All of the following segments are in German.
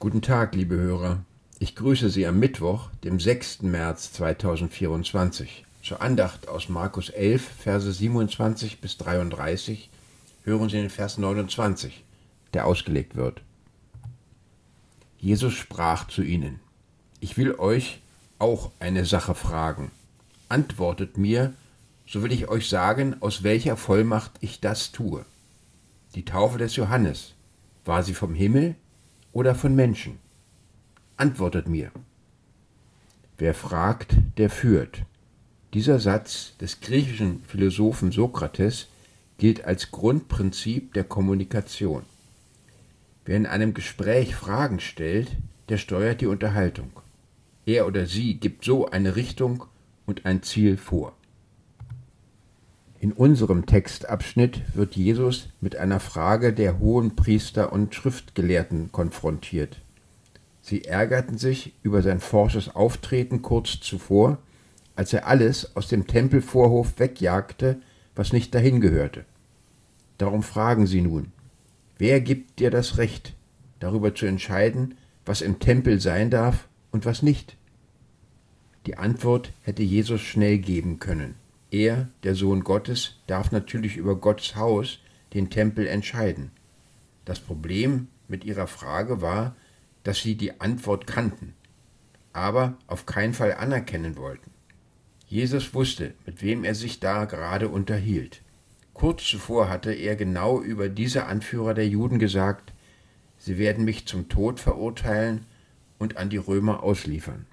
Guten Tag, liebe Hörer. Ich grüße Sie am Mittwoch, dem 6. März 2024. Zur Andacht aus Markus 11, Verse 27 bis 33 hören Sie den Vers 29, der ausgelegt wird. Jesus sprach zu ihnen, Ich will euch auch eine Sache fragen. Antwortet mir, so will ich euch sagen, aus welcher Vollmacht ich das tue. Die Taufe des Johannes, war sie vom Himmel oder von Menschen? Antwortet mir. Wer fragt, der führt. Dieser Satz des griechischen Philosophen Sokrates gilt als Grundprinzip der Kommunikation. Wer in einem Gespräch Fragen stellt, der steuert die Unterhaltung. Er oder sie gibt so eine Richtung und ein Ziel vor. In unserem Textabschnitt wird Jesus mit einer Frage der hohen Priester und Schriftgelehrten konfrontiert. Sie ärgerten sich über sein forsches Auftreten kurz zuvor, als er alles aus dem Tempelvorhof wegjagte, was nicht dahin gehörte. Darum fragen sie nun, wer gibt dir das Recht, darüber zu entscheiden, was im Tempel sein darf und was nicht? Die Antwort hätte Jesus schnell geben können. Er, der Sohn Gottes, darf natürlich über Gottes Haus, den Tempel, entscheiden. Das Problem mit ihrer Frage war, dass sie die Antwort kannten, aber auf keinen Fall anerkennen wollten. Jesus wusste, mit wem er sich da gerade unterhielt. Kurz zuvor hatte er genau über diese Anführer der Juden gesagt, sie werden mich zum Tod verurteilen und an die Römer ausliefern.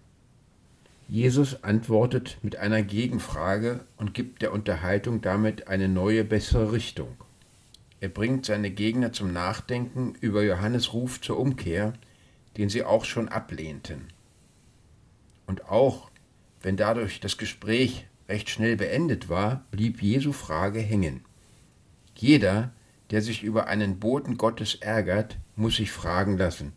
Jesus antwortet mit einer Gegenfrage und gibt der Unterhaltung damit eine neue, bessere Richtung. Er bringt seine Gegner zum Nachdenken über Johannes Ruf zur Umkehr, den sie auch schon ablehnten. Und auch wenn dadurch das Gespräch recht schnell beendet war, blieb Jesu Frage hängen. Jeder, der sich über einen Boten Gottes ärgert, muss sich fragen lassen,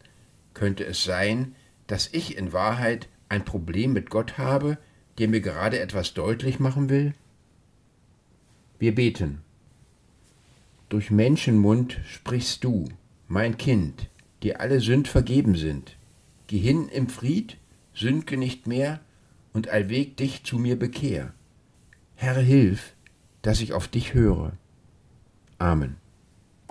könnte es sein, dass ich in Wahrheit ein Problem mit Gott habe, der mir gerade etwas deutlich machen will? Wir beten. Durch Menschenmund sprichst du, mein Kind, dir alle Sünd vergeben sind. Geh hin im Fried, sündge nicht mehr und allweg dich zu mir bekehr. Herr, hilf, dass ich auf dich höre. Amen.